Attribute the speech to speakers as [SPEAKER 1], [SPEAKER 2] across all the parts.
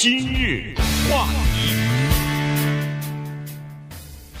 [SPEAKER 1] 今日话题，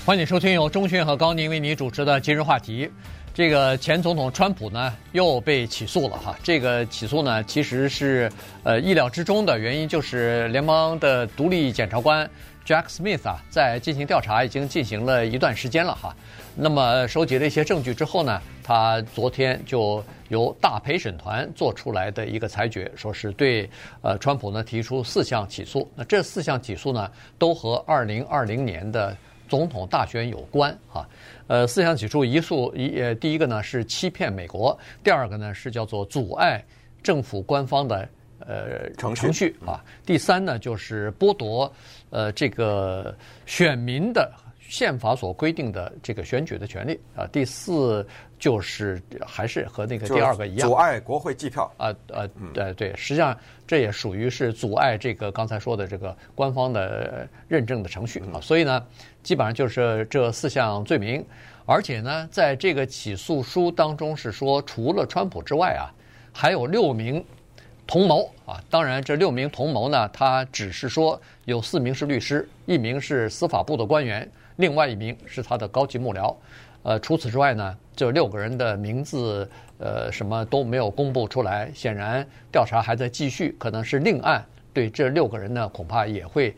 [SPEAKER 2] 欢迎收听由钟迅和高宁为您主持的今日话题。这个前总统川普呢又被起诉了哈，这个起诉呢其实是呃意料之中的，原因就是联邦的独立检察官 Jack Smith 啊在进行调查已经进行了一段时间了哈，那么收集了一些证据之后呢，他昨天就由大陪审团做出来的一个裁决，说是对呃川普呢提出四项起诉，那这四项起诉呢都和二零二零年的总统大选有关哈。呃，四项起诉一诉一呃，第一个呢是欺骗美国，第二个呢是叫做阻碍政府官方的呃程序，程序啊，第三呢就是剥夺呃这个选民的宪法所规定的这个选举的权利啊，第四就是还是和那个第二个一样，
[SPEAKER 3] 阻碍国会计票
[SPEAKER 2] 啊呃对对，实际上这也属于是阻碍这个刚才说的这个官方的认证的程序啊，所以呢。基本上就是这四项罪名，而且呢，在这个起诉书当中是说，除了川普之外啊，还有六名同谋啊。当然，这六名同谋呢，他只是说有四名是律师，一名是司法部的官员，另外一名是他的高级幕僚。呃，除此之外呢，这六个人的名字呃什么都没有公布出来。显然，调查还在继续，可能是另案对这六个人呢，恐怕也会。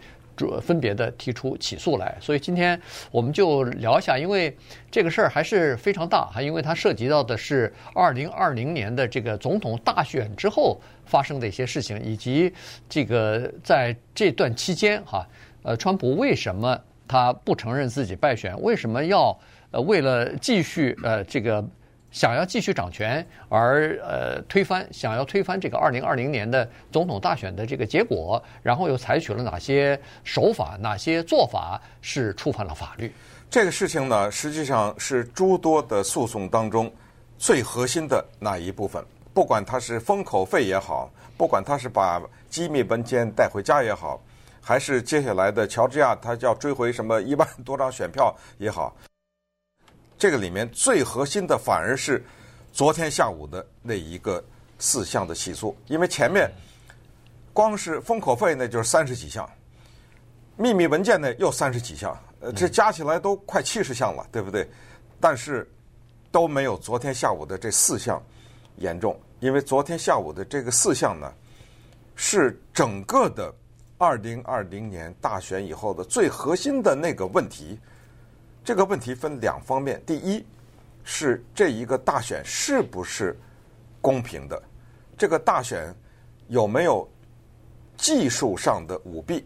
[SPEAKER 2] 分别的提出起诉来，所以今天我们就聊一下，因为这个事儿还是非常大哈，因为它涉及到的是二零二零年的这个总统大选之后发生的一些事情，以及这个在这段期间哈，呃，川普为什么他不承认自己败选？为什么要呃为了继续呃这个？想要继续掌权，而呃推翻，想要推翻这个二零二零年的总统大选的这个结果，然后又采取了哪些手法、哪些做法是触犯了法律？
[SPEAKER 3] 这个事情呢，实际上是诸多的诉讼当中最核心的那一部分。不管他是封口费也好，不管他是把机密文件带回家也好，还是接下来的乔治亚他要追回什么一万多张选票也好。这个里面最核心的反而是昨天下午的那一个四项的起诉，因为前面光是封口费那就是三十几项，秘密文件呢又三十几项，呃，这加起来都快七十项了，对不对？但是都没有昨天下午的这四项严重，因为昨天下午的这个四项呢，是整个的二零二零年大选以后的最核心的那个问题。这个问题分两方面，第一是这一个大选是不是公平的？这个大选有没有技术上的舞弊？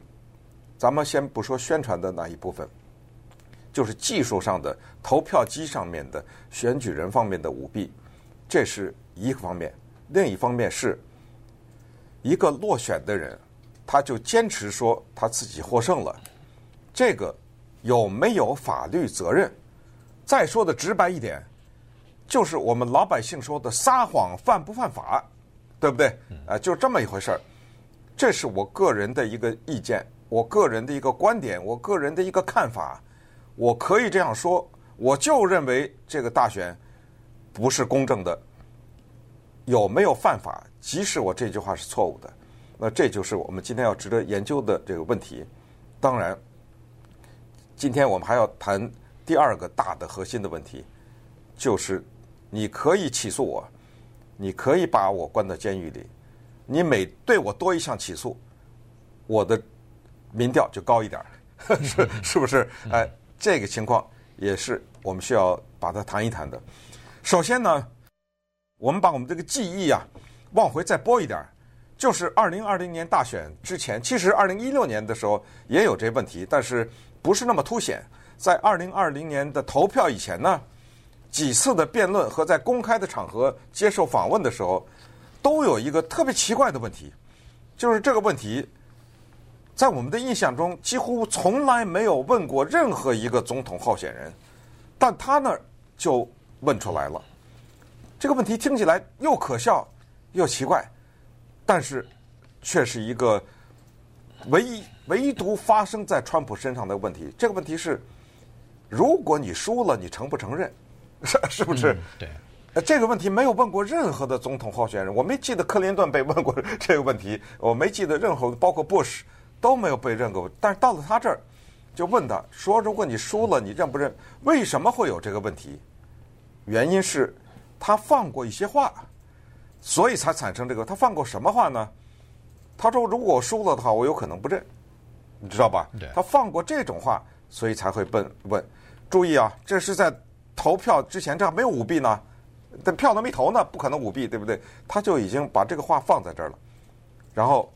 [SPEAKER 3] 咱们先不说宣传的那一部分，就是技术上的投票机上面的选举人方面的舞弊，这是一个方面。另一方面是一个落选的人，他就坚持说他自己获胜了，这个。有没有法律责任？再说的直白一点，就是我们老百姓说的撒谎犯不犯法，对不对？啊，就这么一回事儿。这是我个人的一个意见，我个人的一个观点，我个人的一个看法。我可以这样说，我就认为这个大选不是公正的。有没有犯法？即使我这句话是错误的，那这就是我们今天要值得研究的这个问题。当然。今天我们还要谈第二个大的核心的问题，就是你可以起诉我，你可以把我关到监狱里，你每对我多一项起诉，我的民调就高一点儿，是是不是？哎，这个情况也是我们需要把它谈一谈的。首先呢，我们把我们这个记忆啊往回再拨一点，就是二零二零年大选之前，其实二零一六年的时候也有这问题，但是。不是那么凸显，在二零二零年的投票以前呢，几次的辩论和在公开的场合接受访问的时候，都有一个特别奇怪的问题，就是这个问题，在我们的印象中几乎从来没有问过任何一个总统候选人，但他那儿就问出来了。这个问题听起来又可笑又奇怪，但是却是一个唯一。唯独发生在川普身上的问题，这个问题是：如果你输了，你承不承认？是是不是？
[SPEAKER 2] 嗯、对。
[SPEAKER 3] 呃，这个问题没有问过任何的总统候选人，我没记得克林顿被问过 这个问题，我没记得任何包括布什都没有被问过。但是到了他这儿，就问他说：“如果你输了，你认不认？为什么会有这个问题？原因是他放过一些话，所以才产生这个。他放过什么话呢？他说：如果我输了的话，我有可能不认，你知道吧？他放过这种话，所以才会问问。注意啊，这是在投票之前，这还没有舞弊呢。”这票都没投呢，不可能舞弊，对不对？他就已经把这个话放在这儿了，然后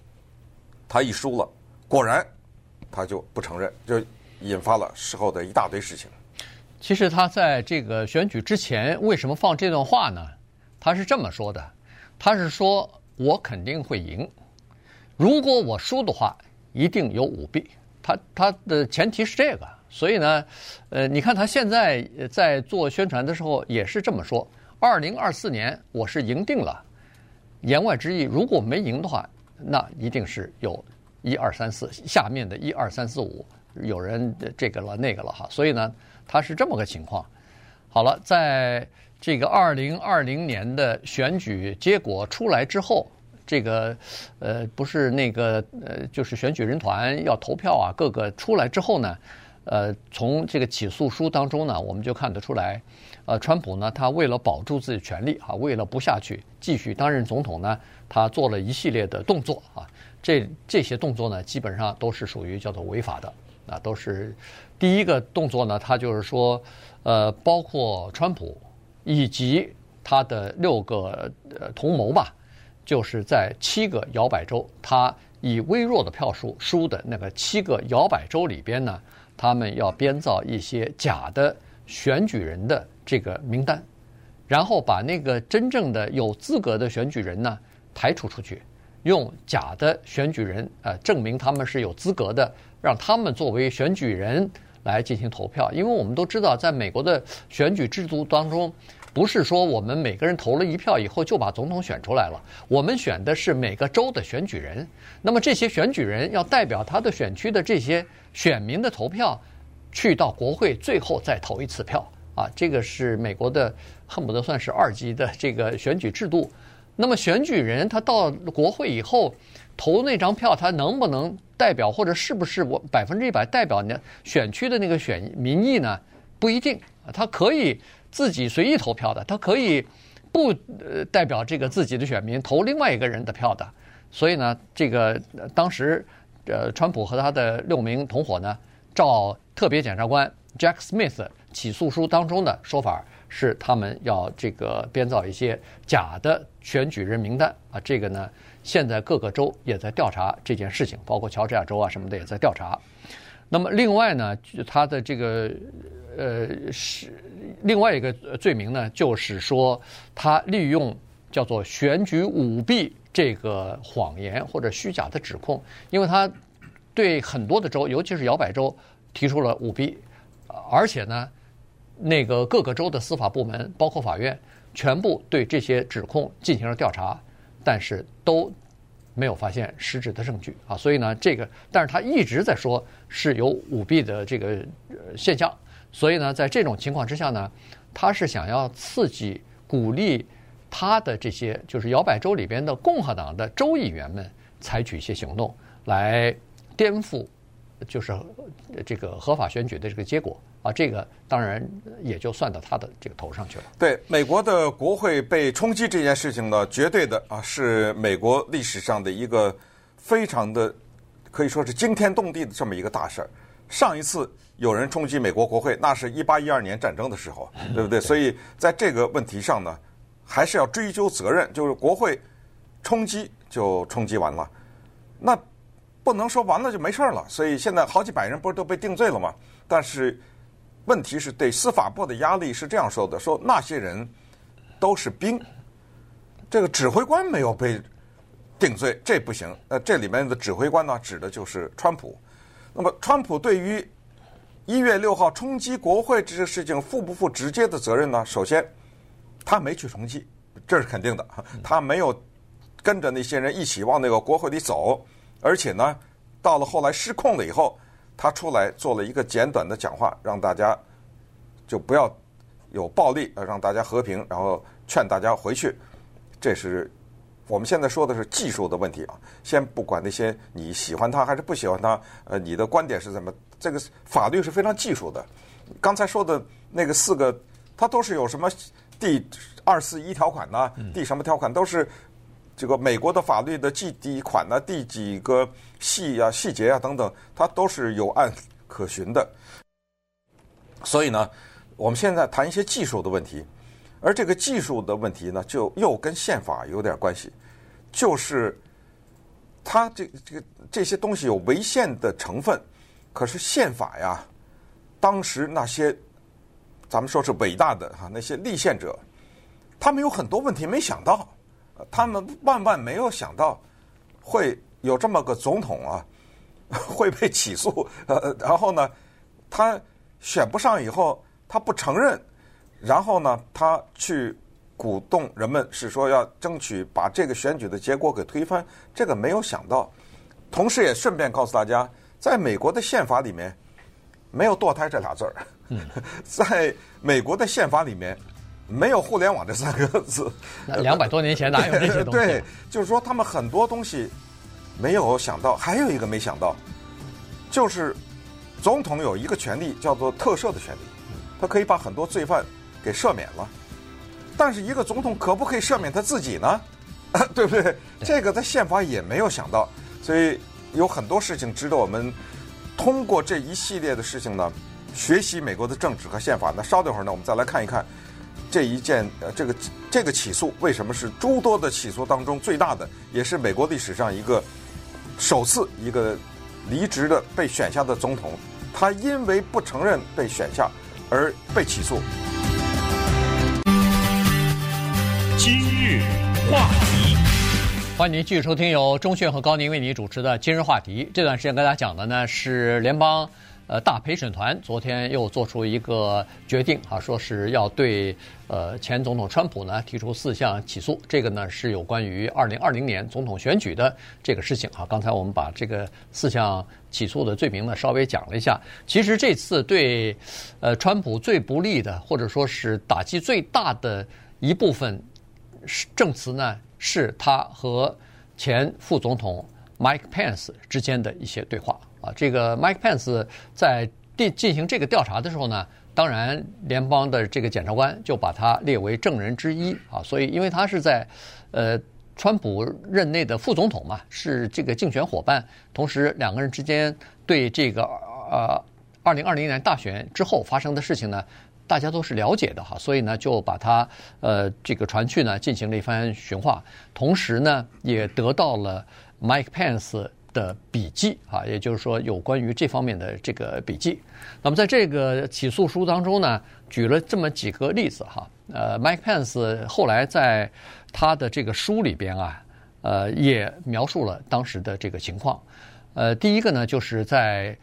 [SPEAKER 3] 他一输了，果然他就不承认，就引发了事后的一大堆事情。
[SPEAKER 2] 其实他在这个选举之前为什么放这段话呢？他是这么说的：他是说我肯定会赢，如果我输的话，一定有舞弊。他他的前提是这个，所以呢，呃，你看他现在在做宣传的时候也是这么说。二零二四年我是赢定了，言外之意，如果没赢的话，那一定是有一二三四下面的一二三四五有人这个了那个了哈，所以呢，他是这么个情况。好了，在这个二零二零年的选举结果出来之后，这个呃不是那个呃就是选举人团要投票啊，各个出来之后呢，呃从这个起诉书当中呢，我们就看得出来。呃，川普呢，他为了保住自己权利啊，为了不下去继续担任总统呢，他做了一系列的动作啊。这这些动作呢，基本上都是属于叫做违法的啊，都是第一个动作呢，他就是说，呃，包括川普以及他的六个呃同谋吧，就是在七个摇摆州，他以微弱的票数输的那个七个摇摆州里边呢，他们要编造一些假的选举人的。这个名单，然后把那个真正的有资格的选举人呢排除出去，用假的选举人呃证明他们是有资格的，让他们作为选举人来进行投票。因为我们都知道，在美国的选举制度当中，不是说我们每个人投了一票以后就把总统选出来了，我们选的是每个州的选举人。那么这些选举人要代表他的选区的这些选民的投票，去到国会最后再投一次票。啊，这个是美国的，恨不得算是二级的这个选举制度。那么选举人他到国会以后投那张票，他能不能代表或者是不是我百分之一百代表呢选区的那个选民意呢？不一定，他可以自己随意投票的，他可以不呃代表这个自己的选民投另外一个人的票的。所以呢，这个当时呃，川普和他的六名同伙呢，照特别检察官 Jack Smith。起诉书当中的说法是，他们要这个编造一些假的选举人名单啊，这个呢，现在各个州也在调查这件事情，包括乔治亚州啊什么的也在调查。那么另外呢，他的这个呃是另外一个罪名呢，就是说他利用叫做选举舞弊这个谎言或者虚假的指控，因为他对很多的州，尤其是摇摆州提出了舞弊，而且呢。那个各个州的司法部门，包括法院，全部对这些指控进行了调查，但是都没有发现实质的证据啊。所以呢，这个，但是他一直在说是有舞弊的这个现象。所以呢，在这种情况之下呢，他是想要刺激、鼓励他的这些就是摇摆州里边的共和党的州议员们采取一些行动，来颠覆，就是这个合法选举的这个结果。啊，这个当然也就算到他的这个头上去了。
[SPEAKER 3] 对，美国的国会被冲击这件事情呢，绝对的啊，是美国历史上的一个非常的可以说是惊天动地的这么一个大事儿。上一次有人冲击美国国会，那是一八一二年战争的时候，对不对？所以在这个问题上呢，还是要追究责任。就是国会冲击就冲击完了，那不能说完了就没事了。所以现在好几百人不是都被定罪了吗？但是。问题是对司法部的压力是这样说的：说那些人都是兵，这个指挥官没有被定罪，这不行。呃，这里面的指挥官呢，指的就是川普。那么，川普对于一月六号冲击国会这个事情负不负直接的责任呢？首先，他没去冲击，这是肯定的。他没有跟着那些人一起往那个国会里走，而且呢，到了后来失控了以后。他出来做了一个简短的讲话，让大家就不要有暴力，呃，让大家和平，然后劝大家回去，这是我们现在说的是技术的问题啊，先不管那些你喜欢他还是不喜欢他，呃，你的观点是什么？这个法律是非常技术的。刚才说的那个四个，它都是有什么第二四一条款呢？第什么条款都是这个美国的法律的第几款呢？第几个细啊细节啊等等，它都是有案可循的。所以呢，我们现在谈一些技术的问题。而这个技术的问题呢，就又跟宪法有点关系，就是它这这个这些东西有违宪的成分，可是宪法呀，当时那些咱们说是伟大的哈那些立宪者，他们有很多问题没想到，他们万万没有想到会有这么个总统啊 会被起诉，呃，然后呢，他选不上以后，他不承认。然后呢，他去鼓动人们，是说要争取把这个选举的结果给推翻。这个没有想到，同时也顺便告诉大家，在美国的宪法里面没有堕胎这俩字儿。在美国的宪法里面没有互联网这三个字。
[SPEAKER 2] 两百多年前哪有这些东西？
[SPEAKER 3] 对，就是说他们很多东西没有想到。还有一个没想到，就是总统有一个权利叫做特赦的权利，他可以把很多罪犯。给赦免了，但是一个总统可不可以赦免他自己呢？对不对？对这个在宪法也没有想到，所以有很多事情值得我们通过这一系列的事情呢，学习美国的政治和宪法。那稍等会儿呢，我们再来看一看这一件呃，这个这个起诉为什么是诸多的起诉当中最大的，也是美国历史上一个首次一个离职的被选下的总统，他因为不承认被选下而被起诉。
[SPEAKER 1] 今日话题，
[SPEAKER 2] 欢迎您继续收听由钟迅和高宁为您主持的《今日话题》。这段时间跟大家讲的呢是联邦呃大陪审团昨天又做出一个决定啊，说是要对呃前总统川普呢提出四项起诉。这个呢是有关于二零二零年总统选举的这个事情啊。刚才我们把这个四项起诉的罪名呢稍微讲了一下。其实这次对呃川普最不利的，或者说是打击最大的一部分。证词呢，是他和前副总统 Mike Pence 之间的一些对话啊。这个 Mike Pence 在进进行这个调查的时候呢，当然联邦的这个检察官就把他列为证人之一啊。所以，因为他是在呃川普任内的副总统嘛，是这个竞选伙伴，同时两个人之间对这个呃二零二零年大选之后发生的事情呢。大家都是了解的哈，所以呢就把他呃这个传去呢进行了一番询话，同时呢也得到了 Mike Pence 的笔记啊，也就是说有关于这方面的这个笔记。那么在这个起诉书当中呢，举了这么几个例子哈，呃，Mike Pence 后来在他的这个书里边啊，呃也描述了当时的这个情况。呃，第一个呢就是在。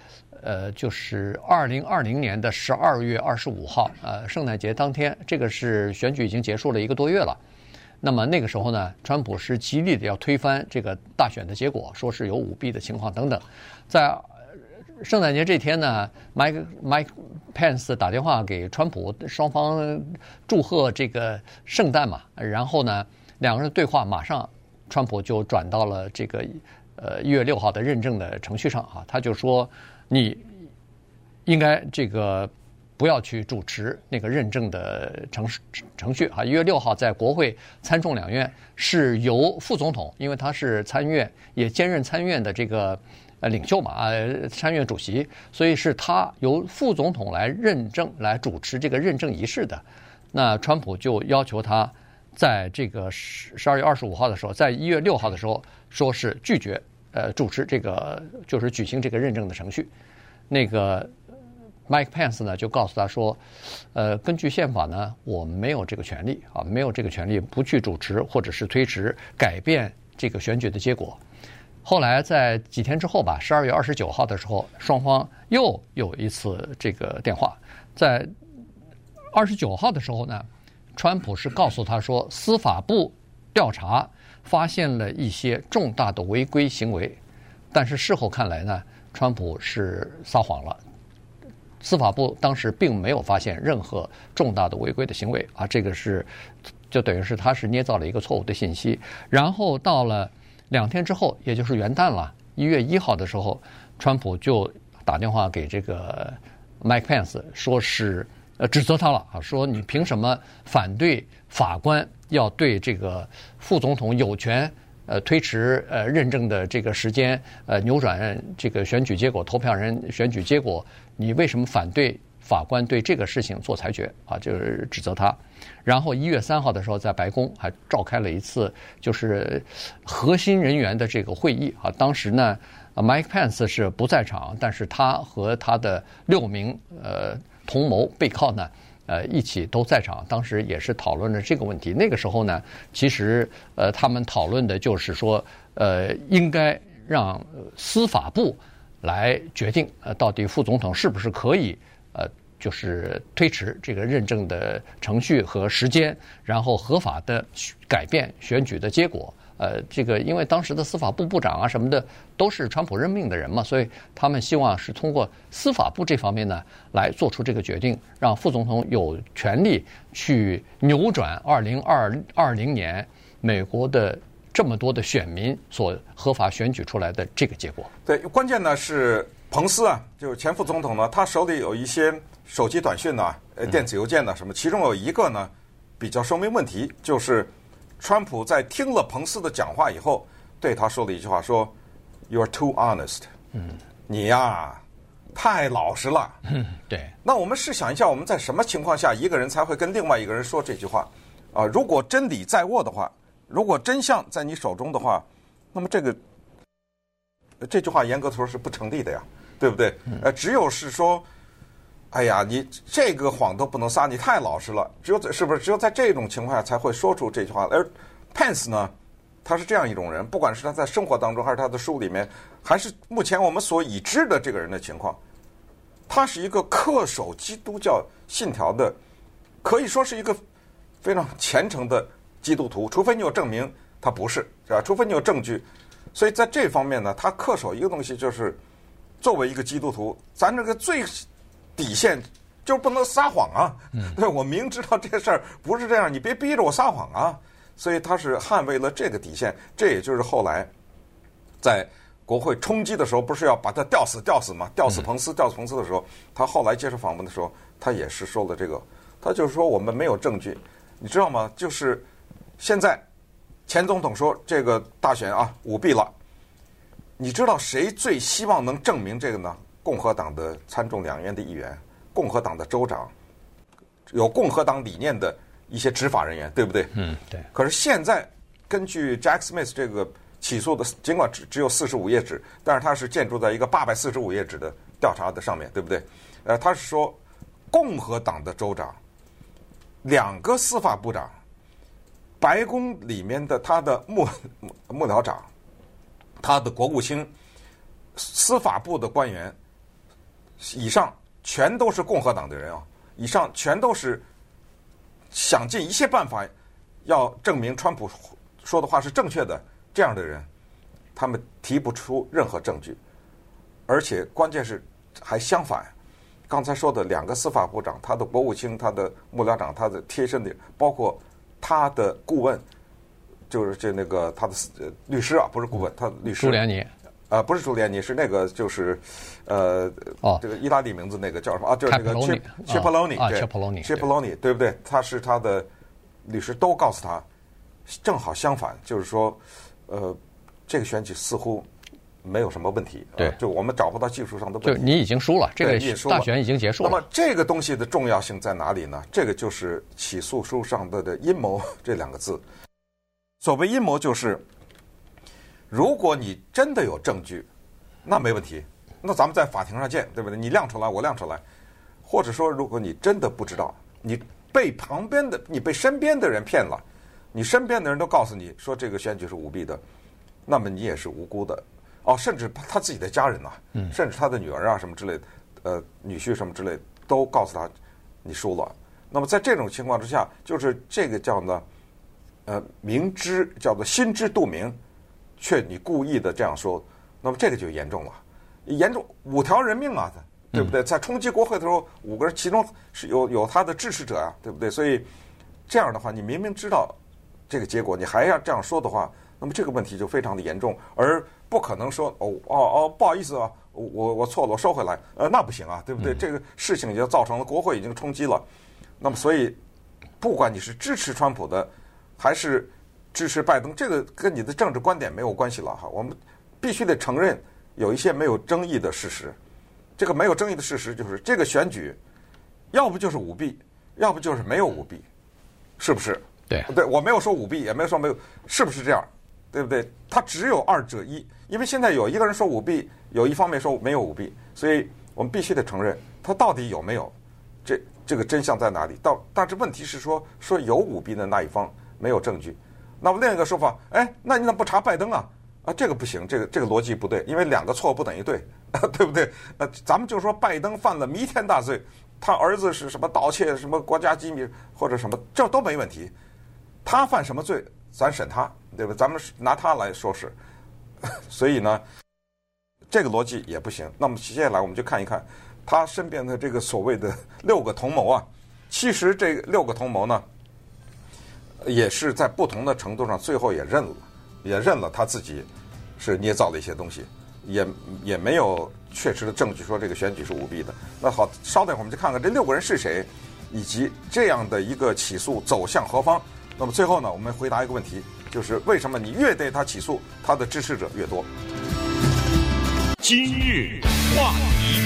[SPEAKER 2] 呃，就是二零二零年的十二月二十五号，呃，圣诞节当天，这个是选举已经结束了一个多月了。那么那个时候呢，川普是极力的要推翻这个大选的结果，说是有舞弊的情况等等。在圣诞节这天呢，Mike Mike Pence 打电话给川普，双方祝贺这个圣诞嘛。然后呢，两个人对话马上，川普就转到了这个呃一月六号的认证的程序上啊，他就说。你应该这个不要去主持那个认证的程程序啊！一月六号在国会参众两院是由副总统，因为他是参院也兼任参院的这个呃领袖嘛啊，参院主席，所以是他由副总统来认证来主持这个认证仪式的。那川普就要求他在这个十十二月二十五号的时候，在一月六号的时候说是拒绝。呃，主持这个就是举行这个认证的程序，那个 Mike Pence 呢就告诉他说，呃，根据宪法呢，我们没有这个权利啊，没有这个权利不去主持或者是推迟改变这个选举的结果。后来在几天之后吧，十二月二十九号的时候，双方又有一次这个电话，在二十九号的时候呢，川普是告诉他说，司法部调查。发现了一些重大的违规行为，但是事后看来呢，川普是撒谎了。司法部当时并没有发现任何重大的违规的行为啊，这个是就等于是他是捏造了一个错误的信息。然后到了两天之后，也就是元旦了，一月一号的时候，川普就打电话给这个 Mike Pence，说是呃指责他了啊，说你凭什么反对法官要对这个副总统有权呃推迟呃认证的这个时间呃扭转这个选举结果，投票人选举结果，你为什么反对？法官对这个事情做裁决啊，就是指责他。然后一月三号的时候，在白宫还召开了一次就是核心人员的这个会议啊。当时呢，Mike Pence 是不在场，但是他和他的六名呃同谋背靠呢，呃一起都在场。当时也是讨论了这个问题。那个时候呢，其实呃他们讨论的就是说，呃应该让司法部来决定呃到底副总统是不是可以。呃，就是推迟这个认证的程序和时间，然后合法的改变选举的结果。呃，这个因为当时的司法部部长啊什么的都是川普任命的人嘛，所以他们希望是通过司法部这方面呢来做出这个决定，让副总统有权利去扭转二零二二零年美国的这么多的选民所合法选举出来的这个结果。
[SPEAKER 3] 对，关键呢是。彭斯啊，就是前副总统呢，他手里有一些手机短讯呐，呃，电子邮件呐，什么，其中有一个呢比较说明问题，就是川普在听了彭斯的讲话以后，对他说了一句话，说 “You are too honest”，嗯，你呀太老实了。
[SPEAKER 2] 嗯，对。
[SPEAKER 3] 那我们试想一下，我们在什么情况下一个人才会跟另外一个人说这句话？啊，如果真理在握的话，如果真相在你手中的话，那么这个这句话严格说是不成立的呀。对不对？呃，只有是说，哎呀，你这个谎都不能撒，你太老实了。只有在是不是？只有在这种情况下才会说出这句话。而 Pence 呢，他是这样一种人，不管是他在生活当中，还是他的书里面，还是目前我们所已知的这个人的情况，他是一个恪守基督教信条的，可以说是一个非常虔诚的基督徒。除非你有证明他不是，是吧？除非你有证据。所以在这方面呢，他恪守一个东西就是。作为一个基督徒，咱这个最底线就不能撒谎啊！对，我明知道这事儿不是这样，你别逼着我撒谎啊！所以他是捍卫了这个底线。这也就是后来在国会冲击的时候，不是要把他吊死吊死吗？吊死彭斯，吊死彭斯的时候，他后来接受访问的时候，他也是说了这个。他就是说我们没有证据，你知道吗？就是现在前总统说这个大选啊舞弊了。你知道谁最希望能证明这个呢？共和党的参众两院的议员，共和党的州长，有共和党理念的一些执法人员，对不对？
[SPEAKER 2] 嗯，对。
[SPEAKER 3] 可是现在根据 Jack Smith 这个起诉的，尽管只只有四十五页纸，但是它是建筑在一个八百四十五页纸的调查的上面对不对？呃，他是说共和党的州长，两个司法部长，白宫里面的他的幕幕僚长。他的国务卿、司法部的官员，以上全都是共和党的人啊！以上全都是想尽一切办法要证明川普说的话是正确的这样的人，他们提不出任何证据，而且关键是还相反。刚才说的两个司法部长、他的国务卿、他的幕僚长、他的贴身的，包括他的顾问。就是这那个他的律师啊，不是顾问，他的律师。
[SPEAKER 2] 朱连尼，
[SPEAKER 3] 呃，不是朱连尼，是那个就是，呃，
[SPEAKER 2] 哦，
[SPEAKER 3] 这个意大利名字那个叫什么啊？就是那个 Chip Cipollone，
[SPEAKER 2] 啊，Cipollone，Cipollone，
[SPEAKER 3] 对不对？他是他的律师，都告诉他，正好相反，就是说，呃，这个选举似乎没有什么问题，
[SPEAKER 2] 对，
[SPEAKER 3] 就我们找不到技术上的问题。
[SPEAKER 2] 就你已经输了，这个大选已经结束了。
[SPEAKER 3] 那么这个东西的重要性在哪里呢？这个就是起诉书上的的阴谋 这两个字。所谓阴谋就是，如果你真的有证据，那没问题，那咱们在法庭上见，对不对？你亮出来，我亮出来。或者说，如果你真的不知道，你被旁边的、你被身边的人骗了，你身边的人都告诉你说这个选举是舞弊的，那么你也是无辜的。哦，甚至他自己的家人呐、啊，甚至他的女儿啊什么之类的，呃，女婿什么之类的，都告诉他你输了。那么在这种情况之下，就是这个叫呢。呃，明知叫做心知肚明，却你故意的这样说，那么这个就严重了，严重五条人命啊，对不对？在冲击国会的时候，五个人其中是有有他的支持者啊，对不对？所以这样的话，你明明知道这个结果，你还要这样说的话，那么这个问题就非常的严重，而不可能说哦哦哦，不好意思啊，我我错了，我收回来。呃，那不行啊，对不对？嗯、这个事情已经造成了国会已经冲击了。那么，所以不管你是支持川普的，还是支持拜登，这个跟你的政治观点没有关系了哈。我们必须得承认有一些没有争议的事实。这个没有争议的事实就是，这个选举要不就是舞弊，要不就是没有舞弊，是不是？
[SPEAKER 2] 对，
[SPEAKER 3] 对我没有说舞弊，也没有说没有，是不是这样？对不对？他只有二者一，因为现在有一个人说舞弊，有一方面说没有舞弊，所以我们必须得承认，他到底有没有？这这个真相在哪里？到但是问题是说说有舞弊的那一方没有证据，那么另一个说法，哎，那你怎么不查拜登啊？啊，这个不行，这个这个逻辑不对，因为两个错不等于对，对不对？那，咱们就说拜登犯了弥天大罪，他儿子是什么盗窃什么国家机密或者什么，这都没问题。他犯什么罪，咱审他，对吧？咱们拿他来说事，所以呢，这个逻辑也不行。那么接下来我们就看一看他身边的这个所谓的 六个同谋啊，其实这六个同谋呢，也是在不同的程度上最后也认了。也认了他自己是捏造了一些东西，也也没有确实的证据说这个选举是舞弊的。那好，稍等一会儿我们就看看这六个人是谁，以及这样的一个起诉走向何方。那么最后呢，我们回答一个问题，就是为什么你越对他起诉，他的支持者越多？
[SPEAKER 1] 今日话题。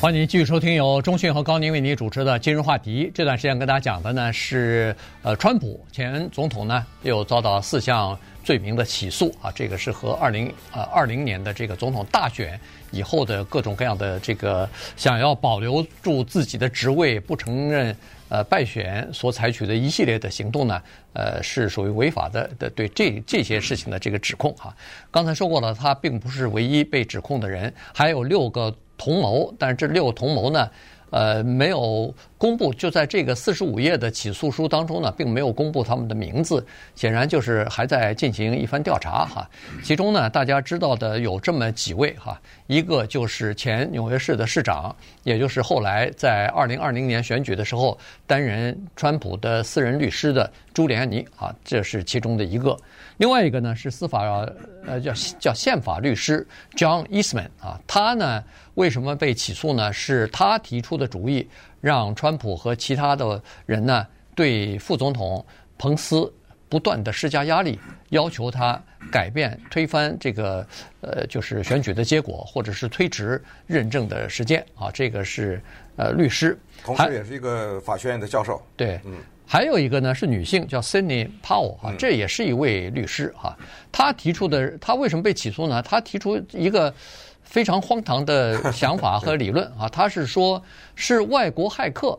[SPEAKER 2] 欢迎继续收听由中讯和高宁为您主持的今日话题。这段时间跟大家讲的呢是，呃，川普前总统呢又遭到四项罪名的起诉啊，这个是和二零呃二零年的这个总统大选以后的各种各样的这个想要保留住自己的职位不承认呃败选所采取的一系列的行动呢，呃是属于违法的的对这这些事情的这个指控哈。刚才说过了，他并不是唯一被指控的人，还有六个。同谋，但是这六个同谋呢，呃，没有公布。就在这个四十五页的起诉书当中呢，并没有公布他们的名字，显然就是还在进行一番调查哈。其中呢，大家知道的有这么几位哈，一个就是前纽约市的市长，也就是后来在二零二零年选举的时候担任川普的私人律师的朱利安尼啊，这是其中的一个。另外一个呢是司法呃叫叫宪法律师 John Eastman 啊，他呢为什么被起诉呢？是他提出的主意，让川普和其他的人呢对副总统彭斯不断的施加压力，要求他改变推翻这个呃就是选举的结果，或者是推迟认证的时间啊。这个是呃律师，
[SPEAKER 3] 同时也是一个法学院的教授。
[SPEAKER 2] 对，嗯。还有一个呢是女性，叫 Sidney Powell 啊，这也是一位律师哈。她提出的，她为什么被起诉呢？她提出一个非常荒唐的想法和理论啊。他是说，是外国骇客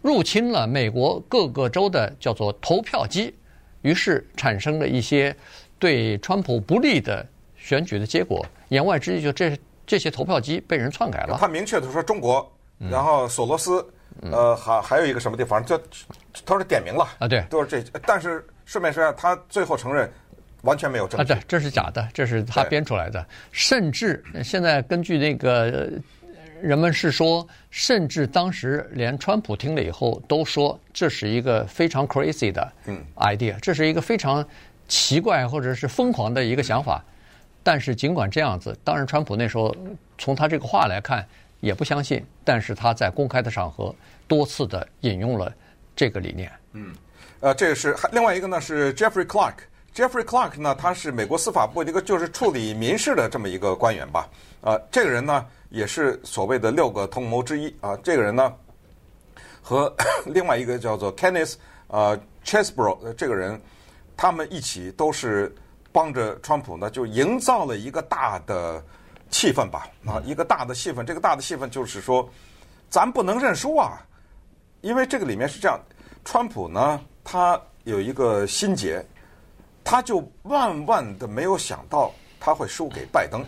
[SPEAKER 2] 入侵了美国各个州的叫做投票机，于是产生了一些对川普不利的选举的结果。言外之意就这这些投票机被人篡改了。
[SPEAKER 3] 他明确的说中国，然后索罗斯。呃，还还有一个什么地方，就他说点名了
[SPEAKER 2] 啊，对，
[SPEAKER 3] 都是这。但是顺便说一下，他最后承认完全没有证据啊，
[SPEAKER 2] 对，这是假的，这是他编出来的。甚至现在根据那个人们是说，甚至当时连川普听了以后都说这是一个非常 crazy 的 idea，这是一个非常奇怪或者是疯狂的一个想法。但是尽管这样子，当然川普那时候从他这个话来看。也不相信，但是他在公开的场合多次的引用了这个理念。
[SPEAKER 3] 嗯，呃，这个是另外一个呢，是 Jeffrey Clark。Jeffrey Clark 呢，他是美国司法部一个就是处理民事的这么一个官员吧。啊，这个人呢也是所谓的六个同谋之一啊。这个人呢和 另外一个叫做 Kenneth 呃 Chesbro 这个人，他们一起都是帮着川普呢，就营造了一个大的。气氛吧，啊，一个大的气氛。这个大的气氛就是说，咱不能认输啊，因为这个里面是这样，川普呢，他有一个心结，他就万万的没有想到他会输给拜登。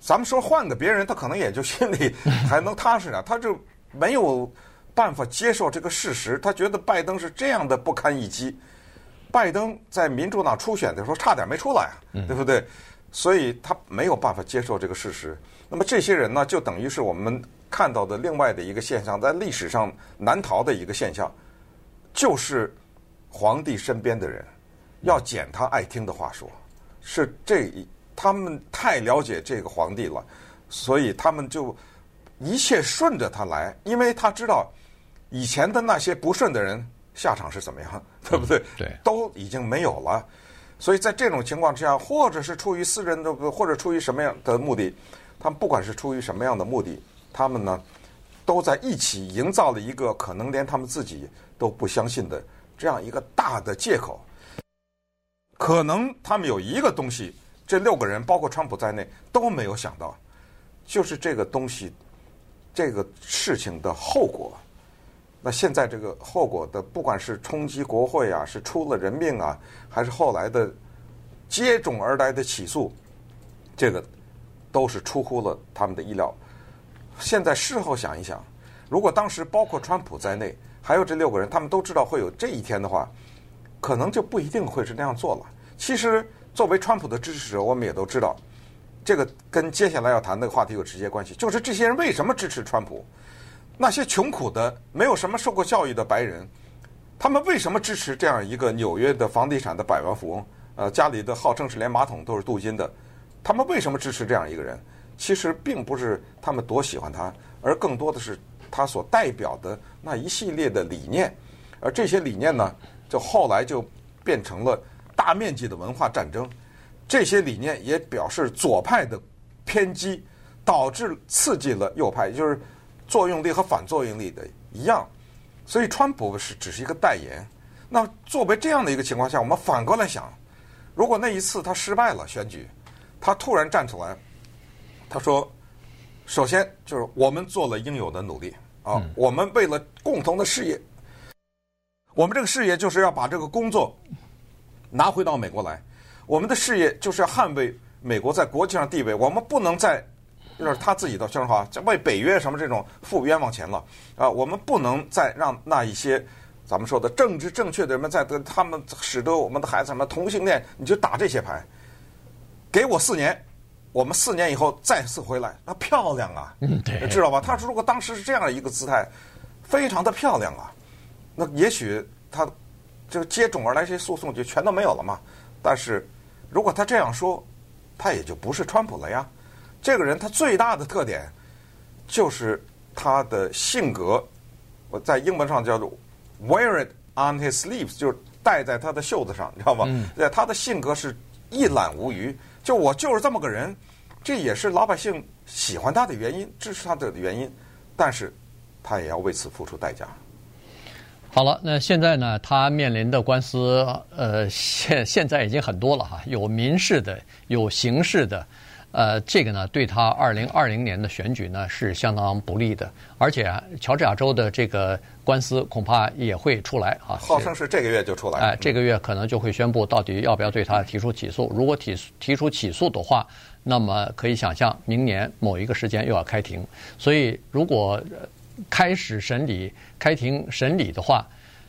[SPEAKER 3] 咱们说换个别人，他可能也就心里还能踏实点，他就没有办法接受这个事实，他觉得拜登是这样的不堪一击。拜登在民主党初选的时候差点没出来啊，对不对？所以他没有办法接受这个事实。那么这些人呢，就等于是我们看到的另外的一个现象，在历史上难逃的一个现象，就是皇帝身边的人要捡他爱听的话说，是这他们太了解这个皇帝了，所以他们就一切顺着他来，因为他知道以前的那些不顺的人下场是怎么样，对不对？
[SPEAKER 2] 对，
[SPEAKER 3] 都已经没有了。所以在这种情况之下，或者是出于私人的，或者出于什么样的目的。他们不管是出于什么样的目的，他们呢，都在一起营造了一个可能连他们自己都不相信的这样一个大的借口。可能他们有一个东西，这六个人包括川普在内都没有想到，就是这个东西，这个事情的后果。那现在这个后果的，不管是冲击国会啊，是出了人命啊，还是后来的接踵而来的起诉，这个。都是出乎了他们的意料。现在事后想一想，如果当时包括川普在内，还有这六个人，他们都知道会有这一天的话，可能就不一定会是那样做了。其实，作为川普的支持者，我们也都知道，这个跟接下来要谈的话题有直接关系。就是这些人为什么支持川普？那些穷苦的、没有什么受过教育的白人，他们为什么支持这样一个纽约的房地产的百万富翁？呃，家里的号称是连马桶都是镀金的。他们为什么支持这样一个人？其实并不是他们多喜欢他，而更多的是他所代表的那一系列的理念。而这些理念呢，就后来就变成了大面积的文化战争。这些理念也表示左派的偏激，导致刺激了右派，就是作用力和反作用力的一样。所以川普是只是一个代言。那作为这样的一个情况下，我们反过来想，如果那一次他失败了选举，他突然站出来，他说：“首先就是我们做了应有的努力啊，我们为了共同的事业，我们这个事业就是要把这个工作拿回到美国来。我们的事业就是要捍卫美国在国际上地位。我们不能再就是他自己的说话，为北约什么这种付冤枉钱了啊！我们不能再让那一些咱们说的政治正确的人们在跟他们使得我们的孩子什么同性恋，你就打这些牌。”给我四年，我们四年以后再次回来，那漂亮啊，
[SPEAKER 2] 嗯，对，
[SPEAKER 3] 知道吧？他说如果当时是这样一个姿态，非常的漂亮啊，那也许他就接踵而来这些诉讼就全都没有了嘛。但是如果他这样说，他也就不是川普了呀。这个人他最大的特点就是他的性格，我在英文上叫做 wear it on his sleeves，就是戴在他的袖子上，你知道吗？对，他的性格是一览无余。就我就是这么个人，这也是老百姓喜欢他的原因，支持他的原因，但是他也要为此付出代价。
[SPEAKER 2] 好了，那现在呢，他面临的官司，呃，现现在已经很多了哈，有民事的，有刑事的。呃，这个呢，对他二零二零年的选举呢是相当不利的，而且啊，乔治亚州的这个官司恐怕也会出来啊。
[SPEAKER 3] 号称是这个月就出来。
[SPEAKER 2] 哎，这个月可能就会宣布到底要不要对他提出起诉。如果提提出起诉的话，那么可以想象明年某一个时间又要开庭。所以，如果开始审理、开庭审理的话，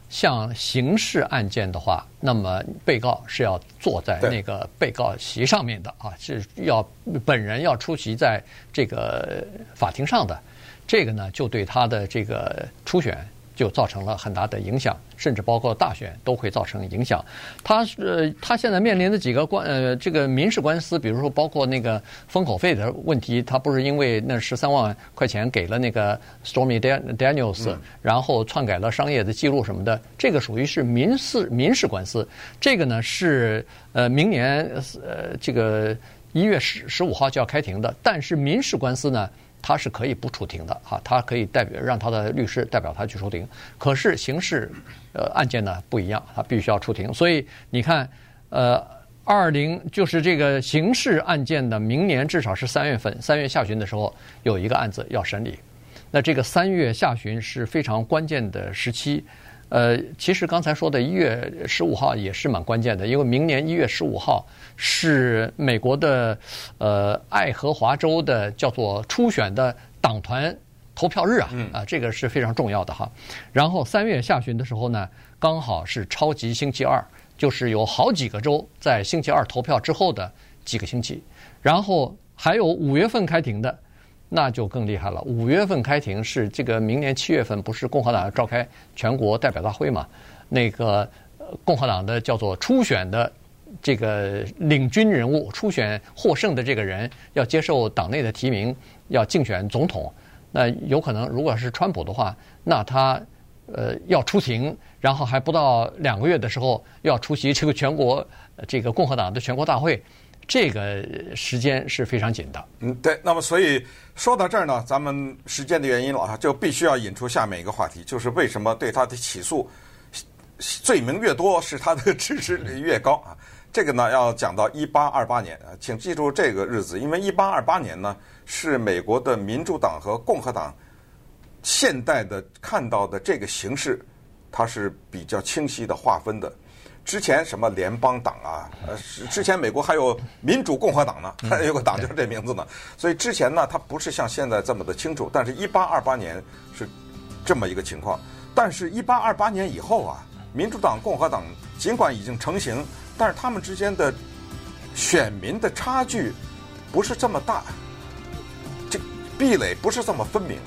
[SPEAKER 2] 像刑事案件的话，那么被告是要坐在那个被告席上面的啊，是要本人要出席在这个法庭上的，这个呢就对他的这个初选。就造成了很大的影响，甚至包括大选都会造成影响。他呃，他现在面临的几个官呃，这个民事官司，比如说包括那个封口费的问题，他不是因为那十三万块钱给了那个 Stormy Daniels，然后篡改了商业的记录什么的，这个属于是民事民事官司。这个呢是呃明年呃这个一月十十五号就要开庭的，但是民事官司呢？他是可以不出庭的哈，他可以代表让他的律师代表他去出庭。可是刑事呃案件呢不一样，他必须要出庭。所以你看，呃，二零就是这个刑事案件的明年至少是三月份，三月下旬的时候有一个案子要审理。那这个三月下旬是非常关键的时期。呃，其实刚才说的一月十五号也是蛮关键的，因为明年一月十五号是美国的呃爱荷华州的叫做初选的党团投票日啊，啊，这个是非常重要的哈。然后三月下旬的时候呢，刚好是超级星期二，就是有好几个州在星期二投票之后的几个星期。然后还有五月份开庭的，那就更厉害了。五月份开庭是这个明年七月份，不是共和党要召开全国代表大会嘛？那个共和党的叫做初选的这个领军人物，初选获胜的这个人要接受党内的提名，要竞选总统。那有可能，如果是川普的话，那他呃要出庭，然后还不到两个月的时候要出席这个全国这个共和党的全国大会，这个时间是非常紧的。
[SPEAKER 3] 嗯，对。那么，所以说到这儿呢，咱们时间的原因了啊，就必须要引出下面一个话题，就是为什么对他的起诉罪名越多，是他的支持率越高啊？这个呢，要讲到一八二八年啊，请记住这个日子，因为一八二八年呢。是美国的民主党和共和党现代的看到的这个形势，它是比较清晰的划分的。之前什么联邦党啊，呃，之前美国还有民主共和党呢，还有个党就是这名字呢。所以之前呢，它不是像现在这么的清楚。但是，一八二八年是这么一个情况。但是，一八二八年以后啊，民主党、共和党尽管已经成型，但是他们之间的选民的差距不是这么大。这壁垒不是这么分明，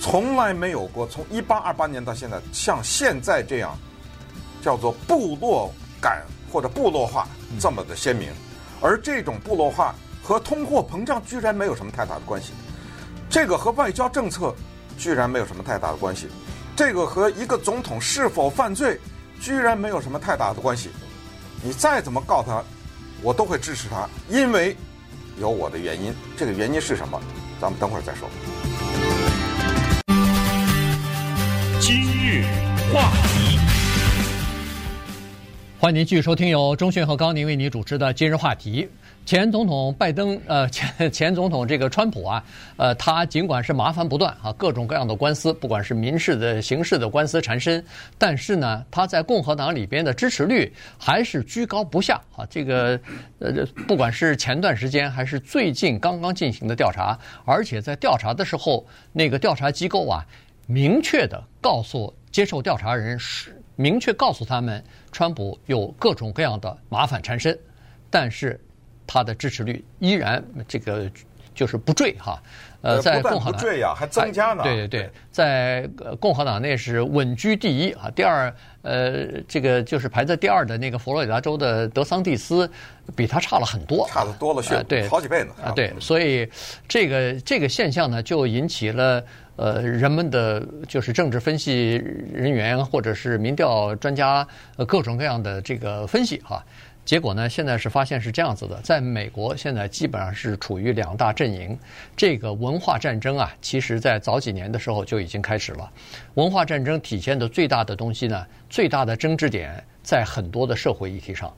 [SPEAKER 3] 从来没有过。从一八二八年到现在，像现在这样叫做部落感或者部落化这么的鲜明，而这种部落化和通货膨胀居然没有什么太大的关系，这个和外交政策居然没有什么太大的关系，这个和一个总统是否犯罪居然没有什么太大的关系。你再怎么告他，我都会支持他，因为有我的原因。这个原因是什么？咱们等会儿再说。
[SPEAKER 1] 今日话题，
[SPEAKER 2] 欢迎您继续收听由钟迅和高宁为您主持的《今日话题》。前总统拜登，呃，前前总统这个川普啊，呃，他尽管是麻烦不断啊，各种各样的官司，不管是民事的、刑事的官司缠身，但是呢，他在共和党里边的支持率还是居高不下啊。这个，呃，不管是前段时间还是最近刚刚进行的调查，而且在调查的时候，那个调查机构啊，明确的告诉接受调查人是明确告诉他们，川普有各种各样的麻烦缠身，但是。他的支持率依然这个就是不坠哈，
[SPEAKER 3] 呃，在共和党不坠呀，还增加呢。
[SPEAKER 2] 对对对，在共和党内是稳居第一啊。第二，呃，这个就是排在第二的那个佛罗里达州的德桑蒂斯，比他差了很多，
[SPEAKER 3] 差的多了去，
[SPEAKER 2] 对，
[SPEAKER 3] 好几倍呢。
[SPEAKER 2] 啊，对，所以这个这个现象呢，就引起了呃人们的就是政治分析人员或者是民调专家各种各样的这个分析哈。结果呢？现在是发现是这样子的，在美国现在基本上是处于两大阵营。这个文化战争啊，其实在早几年的时候就已经开始了。文化战争体现的最大的东西呢，最大的争执点在很多的社会议题上，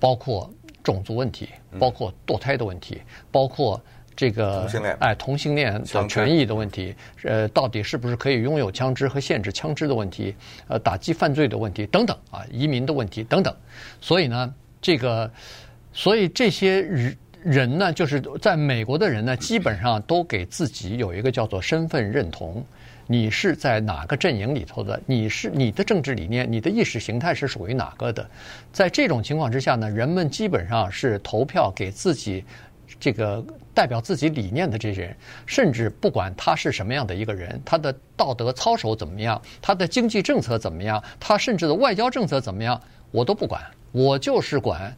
[SPEAKER 2] 包括种族问题，包括堕胎的问题，包括这个哎同性恋的权益的问题，呃，到底是不是可以拥有枪支和限制枪支的问题，呃，打击犯罪的问题等等啊，移民的问题等等。所以呢。这个，所以这些人人呢，就是在美国的人呢，基本上都给自己有一个叫做身份认同。你是在哪个阵营里头的？你是你的政治理念、你的意识形态是属于哪个的？在这种情况之下呢，人们基本上是投票给自己这个代表自己理念的这些人，甚至不管他是什么样的一个人，他的道德操守怎么样，他的经济政策怎么样，他甚至的外交政策怎么样，我都不管。我就是管，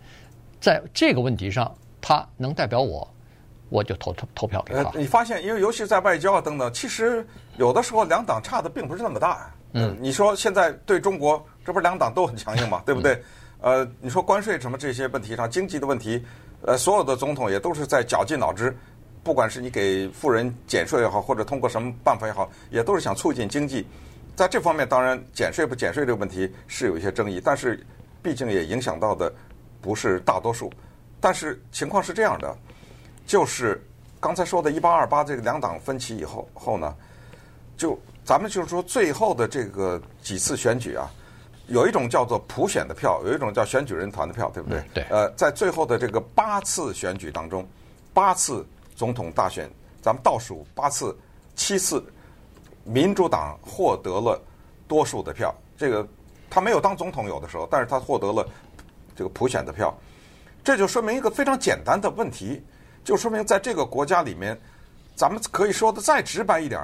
[SPEAKER 2] 在这个问题上，他能代表我，我就投投投票给他。
[SPEAKER 3] 你发现，因为尤其在外交啊等等，其实有的时候两党差的并不是那么大。嗯，你说现在对中国，这不是两党都很强硬嘛，对不对？呃，你说关税什么这些问题上，经济的问题，呃，所有的总统也都是在绞尽脑汁，不管是你给富人减税也好，或者通过什么办法也好，也都是想促进经济。在这方面，当然减税不减税这个问题是有一些争议，但是。毕竟也影响到的不是大多数，但是情况是这样的，就是刚才说的1828这个两党分歧以后后呢，就咱们就是说最后的这个几次选举啊，有一种叫做普选的票，有一种叫选举人团的票，对不对？
[SPEAKER 2] 对。
[SPEAKER 3] 呃，在最后的这个八次选举当中，八次总统大选，咱们倒数八次，七次民主党获得了多数的票，这个。他没有当总统有的时候，但是他获得了这个普选的票，这就说明一个非常简单的问题，就说明在这个国家里面，咱们可以说的再直白一点，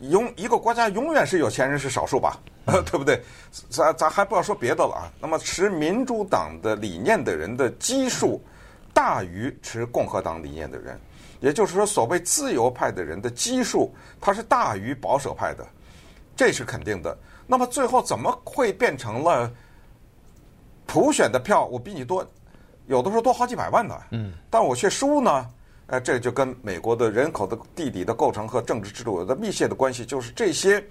[SPEAKER 3] 永一个国家永远是有钱人是少数吧，对不对？咱咱还不要说别的了啊。那么持民主党的理念的人的基数大于持共和党理念的人，也就是说，所谓自由派的人的基数，它是大于保守派的，这是肯定的。那么最后怎么会变成了普选的票我比你多，有的时候多好几百万呢？嗯，但我却输呢？呃，这就跟美国的人口的地理的构成和政治制度有着密切的关系。就是这些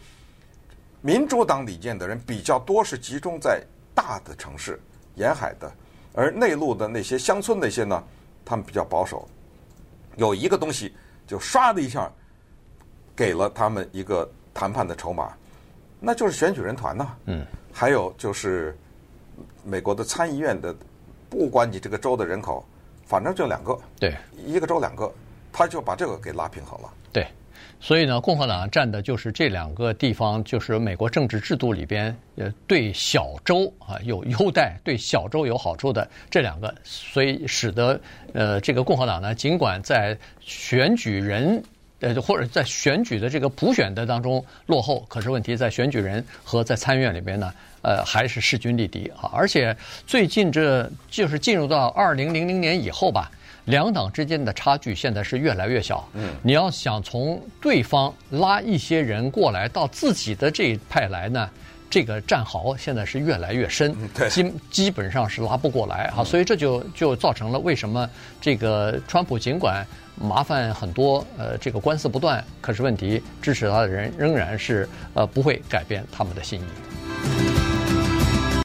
[SPEAKER 3] 民主党理念的人比较多，是集中在大的城市、沿海的，而内陆的那些乡村那些呢，他们比较保守。有一个东西就唰的一下给了他们一个谈判的筹码。那就是选举人团呐，嗯，还有就是美国的参议院的，不管你这个州的人口，反正就两个，
[SPEAKER 2] 对，
[SPEAKER 3] 一个州两个，他就把这个给拉平衡了。
[SPEAKER 2] 对，所以呢，共和党占的就是这两个地方，就是美国政治制度里边，呃，对小州啊有优待，对小州有好处的这两个，所以使得呃这个共和党呢，尽管在选举人。呃，或者在选举的这个普选的当中落后，可是问题在选举人和在参议院里边呢，呃，还是势均力敌啊！而且最近这就是进入到二零零零年以后吧，两党之间的差距现在是越来越小。嗯，你要想从对方拉一些人过来到自己的这一派来呢，这个战壕现在是越来越深，基基本上是拉不过来啊！所以这就就造成了为什么这个川普尽管。麻烦很多，呃，这个官司不断，可是问题支持他的人仍然是呃不会改变他们的心意。